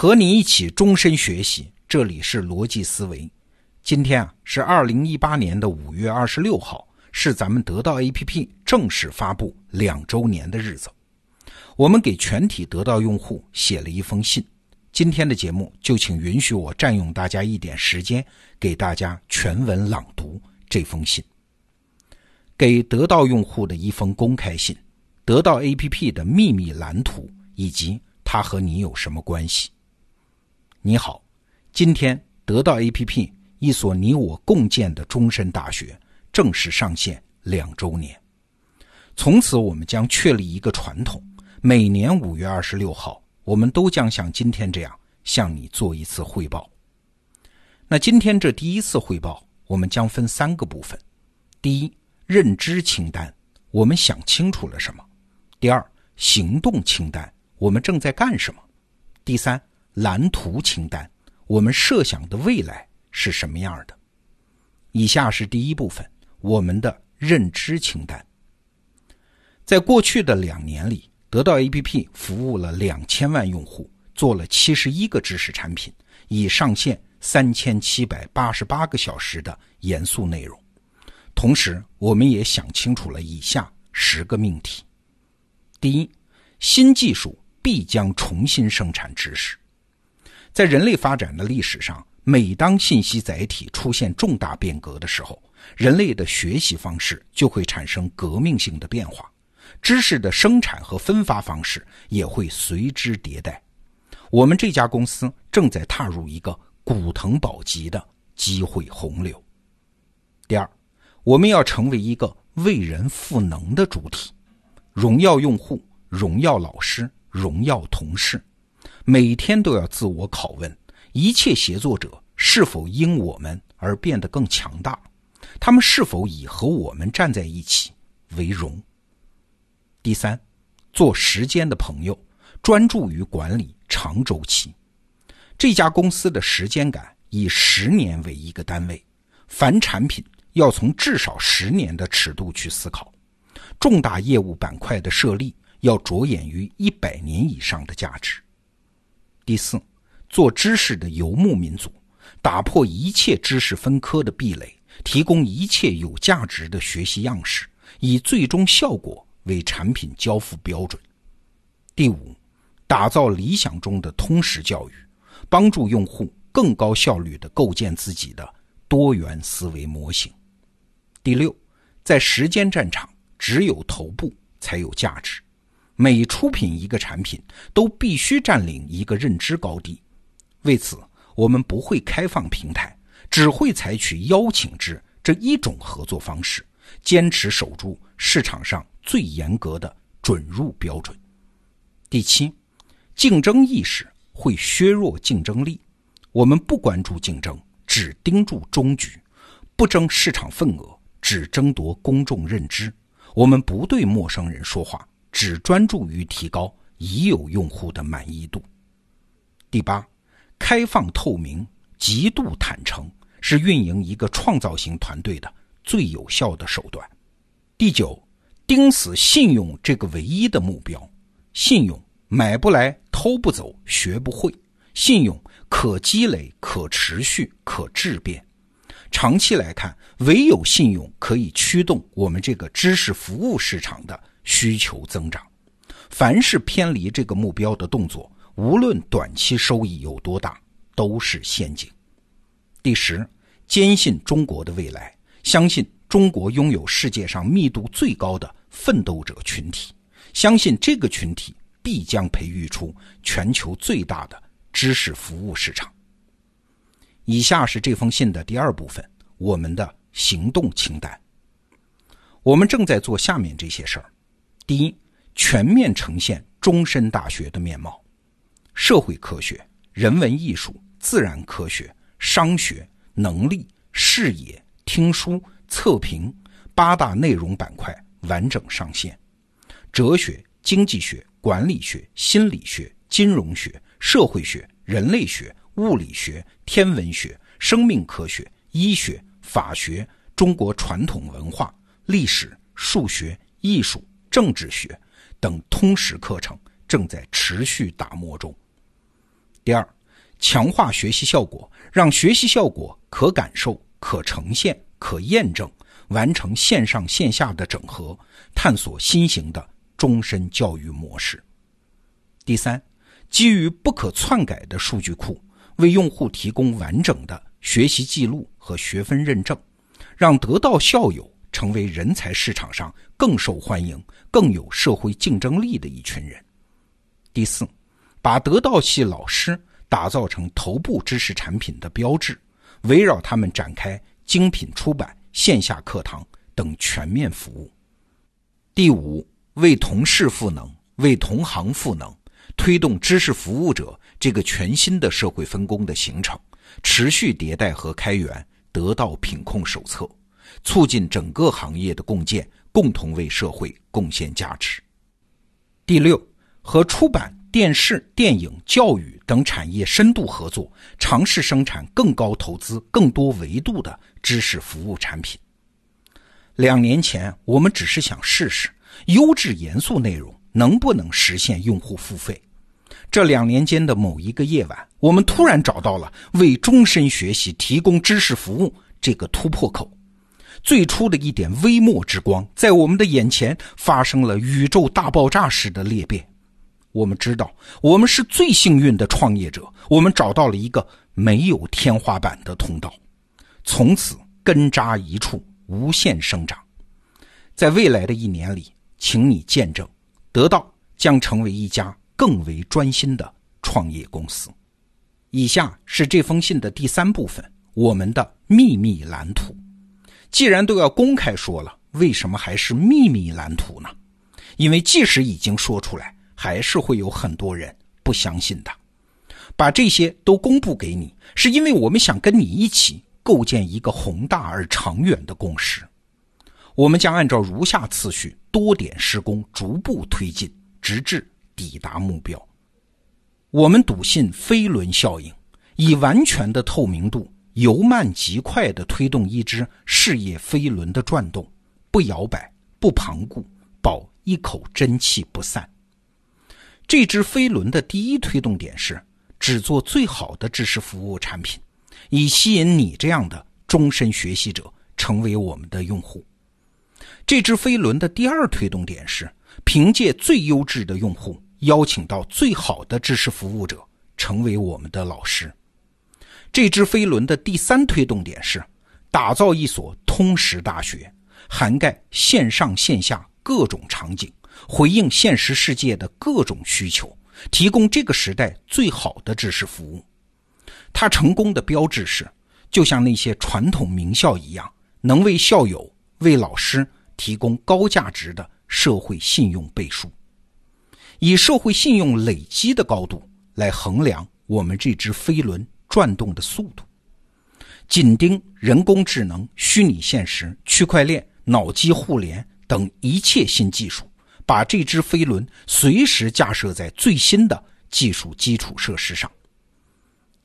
和你一起终身学习，这里是逻辑思维。今天啊是二零一八年的五月二十六号，是咱们得到 APP 正式发布两周年的日子。我们给全体得到用户写了一封信。今天的节目就请允许我占用大家一点时间，给大家全文朗读这封信。给得到用户的一封公开信，得到 APP 的秘密蓝图以及它和你有什么关系？你好，今天得到 APP 一所你我共建的终身大学正式上线两周年。从此，我们将确立一个传统：每年五月二十六号，我们都将像今天这样向你做一次汇报。那今天这第一次汇报，我们将分三个部分：第一，认知清单，我们想清楚了什么；第二，行动清单，我们正在干什么；第三，蓝图清单，我们设想的未来是什么样的？以下是第一部分，我们的认知清单。在过去的两年里，得到 APP 服务了两千万用户，做了七十一个知识产品，已上线三千七百八十八个小时的严肃内容。同时，我们也想清楚了以下十个命题：第一，新技术必将重新生产知识。在人类发展的历史上，每当信息载体出现重大变革的时候，人类的学习方式就会产生革命性的变化，知识的生产和分发方式也会随之迭代。我们这家公司正在踏入一个古腾堡级的机会洪流。第二。我们要成为一个为人赋能的主体，荣耀用户，荣耀老师，荣耀同事，每天都要自我拷问：一切协作者是否因我们而变得更强大？他们是否以和我们站在一起为荣？第三，做时间的朋友，专注于管理长周期。这家公司的时间感以十年为一个单位，凡产品。要从至少十年的尺度去思考，重大业务板块的设立要着眼于一百年以上的价值。第四，做知识的游牧民族，打破一切知识分科的壁垒，提供一切有价值的学习样式，以最终效果为产品交付标准。第五，打造理想中的通识教育，帮助用户更高效率地构建自己的多元思维模型。第六，在时间战场，只有头部才有价值。每出品一个产品，都必须占领一个认知高地。为此，我们不会开放平台，只会采取邀请制这一种合作方式，坚持守住市场上最严格的准入标准。第七，竞争意识会削弱竞争力。我们不关注竞争，只盯住终局，不争市场份额。只争夺公众认知，我们不对陌生人说话，只专注于提高已有用户的满意度。第八，开放透明、极度坦诚是运营一个创造型团队的最有效的手段。第九，盯死信用这个唯一的目标。信用买不来、偷不走、学不会，信用可积累、可持续、可质变。长期来看，唯有信用可以驱动我们这个知识服务市场的需求增长。凡是偏离这个目标的动作，无论短期收益有多大，都是陷阱。第十，坚信中国的未来，相信中国拥有世界上密度最高的奋斗者群体，相信这个群体必将培育出全球最大的知识服务市场。以下是这封信的第二部分，我们的行动清单。我们正在做下面这些事儿：第一，全面呈现终身大学的面貌，社会科学、人文艺术、自然科学、商学、能力、视野、听书、测评八大内容板块完整上线；哲学、经济学、管理学、心理学、金融学、社会学、人类学。物理学、天文学、生命科学、医学、法学、中国传统文化、历史、数学、艺术、政治学等通识课程正在持续打磨中。第二，强化学习效果，让学习效果可感受、可呈现、可验证，完成线上线下的整合，探索新型的终身教育模式。第三，基于不可篡改的数据库，为用户提供完整的学习记录和学分认证，让得到校友成为人才市场上更受欢迎、更有社会竞争力的一群人。第四，把得到系老师打造成头部知识产品的标志，围绕他们展开精品出版、线下课堂等全面服务。第五，为同事赋能，为同行赋能。推动知识服务者这个全新的社会分工的形成，持续迭代和开源得到品控手册，促进整个行业的共建，共同为社会贡献价值。第六，和出版、电视、电影、教育等产业深度合作，尝试生产更高投资、更多维度的知识服务产品。两年前，我们只是想试试优质严肃内容能不能实现用户付费。这两年间的某一个夜晚，我们突然找到了为终身学习提供知识服务这个突破口。最初的一点微末之光，在我们的眼前发生了宇宙大爆炸式的裂变。我们知道，我们是最幸运的创业者，我们找到了一个没有天花板的通道，从此根扎一处，无限生长。在未来的一年里，请你见证，得到将成为一家。更为专心的创业公司。以下是这封信的第三部分，我们的秘密蓝图。既然都要公开说了，为什么还是秘密蓝图呢？因为即使已经说出来，还是会有很多人不相信的。把这些都公布给你，是因为我们想跟你一起构建一个宏大而长远的共识。我们将按照如下次序，多点施工，逐步推进，直至。抵达目标，我们笃信飞轮效应，以完全的透明度，由慢及快地推动一只事业飞轮的转动，不摇摆，不旁顾，保一口真气不散。这只飞轮的第一推动点是只做最好的知识服务产品，以吸引你这样的终身学习者成为我们的用户。这只飞轮的第二推动点是凭借最优质的用户。邀请到最好的知识服务者成为我们的老师。这只飞轮的第三推动点是打造一所通识大学，涵盖线上线下各种场景，回应现实世界的各种需求，提供这个时代最好的知识服务。它成功的标志是，就像那些传统名校一样，能为校友、为老师提供高价值的社会信用背书。以社会信用累积的高度来衡量我们这只飞轮转动的速度，紧盯人工智能、虚拟现实、区块链、脑机互联等一切新技术，把这只飞轮随时架设在最新的技术基础设施上。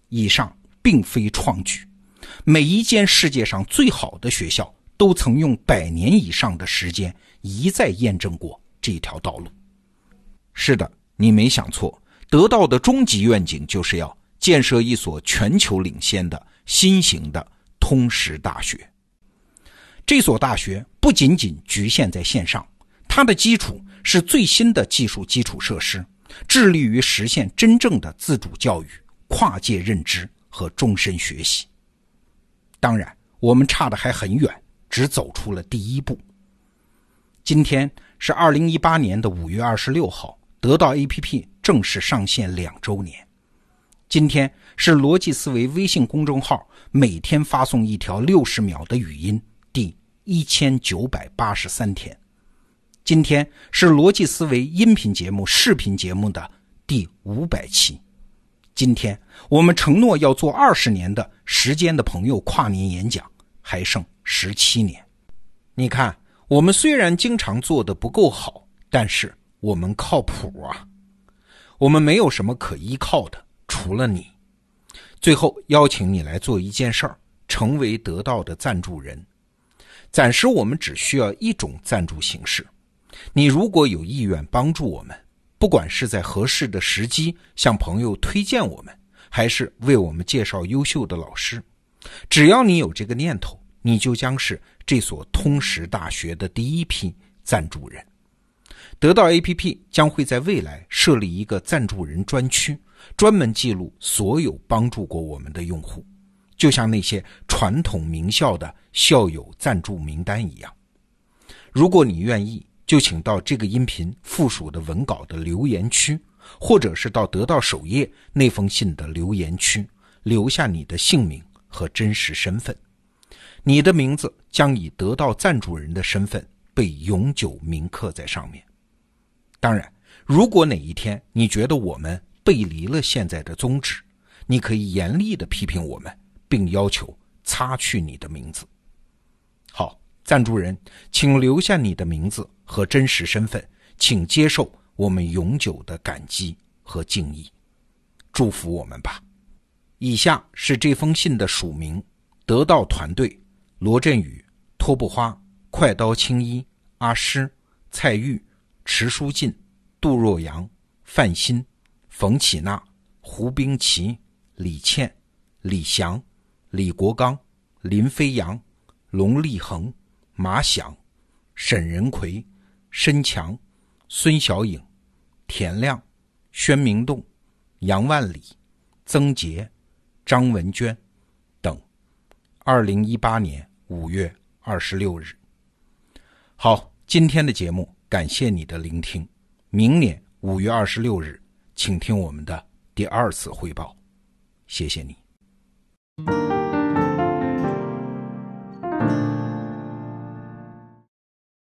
以上并非创举，每一间世界上最好的学校都曾用百年以上的时间一再验证过这条道路。是的，你没想错，得到的终极愿景就是要建设一所全球领先的新型的通识大学。这所大学不仅仅局限在线上，它的基础是最新的技术基础设施，致力于实现真正的自主教育、跨界认知和终身学习。当然，我们差的还很远，只走出了第一步。今天是二零一八年的五月二十六号。得到 APP 正式上线两周年，今天是逻辑思维微信公众号每天发送一条六十秒的语音第一千九百八十三天，今天是逻辑思维音频节目、视频节目的第五百期，今天我们承诺要做二十年的时间的朋友跨年演讲还剩十七年，你看，我们虽然经常做的不够好，但是。我们靠谱啊！我们没有什么可依靠的，除了你。最后邀请你来做一件事儿，成为得到的赞助人。暂时我们只需要一种赞助形式。你如果有意愿帮助我们，不管是在合适的时机向朋友推荐我们，还是为我们介绍优秀的老师。只要你有这个念头，你就将是这所通识大学的第一批赞助人。得到 APP 将会在未来设立一个赞助人专区，专门记录所有帮助过我们的用户，就像那些传统名校的校友赞助名单一样。如果你愿意，就请到这个音频附属的文稿的留言区，或者是到得到首页那封信的留言区，留下你的姓名和真实身份。你的名字将以得到赞助人的身份被永久铭刻在上面。当然，如果哪一天你觉得我们背离了现在的宗旨，你可以严厉的批评我们，并要求擦去你的名字。好，赞助人，请留下你的名字和真实身份，请接受我们永久的感激和敬意，祝福我们吧。以下是这封信的署名：得到团队，罗振宇、托布花、快刀青衣、阿诗、蔡玉。池书进、杜若阳、范鑫、冯启娜、胡冰奇、李倩、李翔、李国刚、林飞扬、龙立恒、马响、沈仁奎、申强、孙小颖、田亮、宣明栋、杨万里、曾杰、张文娟等。二零一八年五月二十六日。好，今天的节目。感谢你的聆听，明年五月二十六日，请听我们的第二次汇报。谢谢你。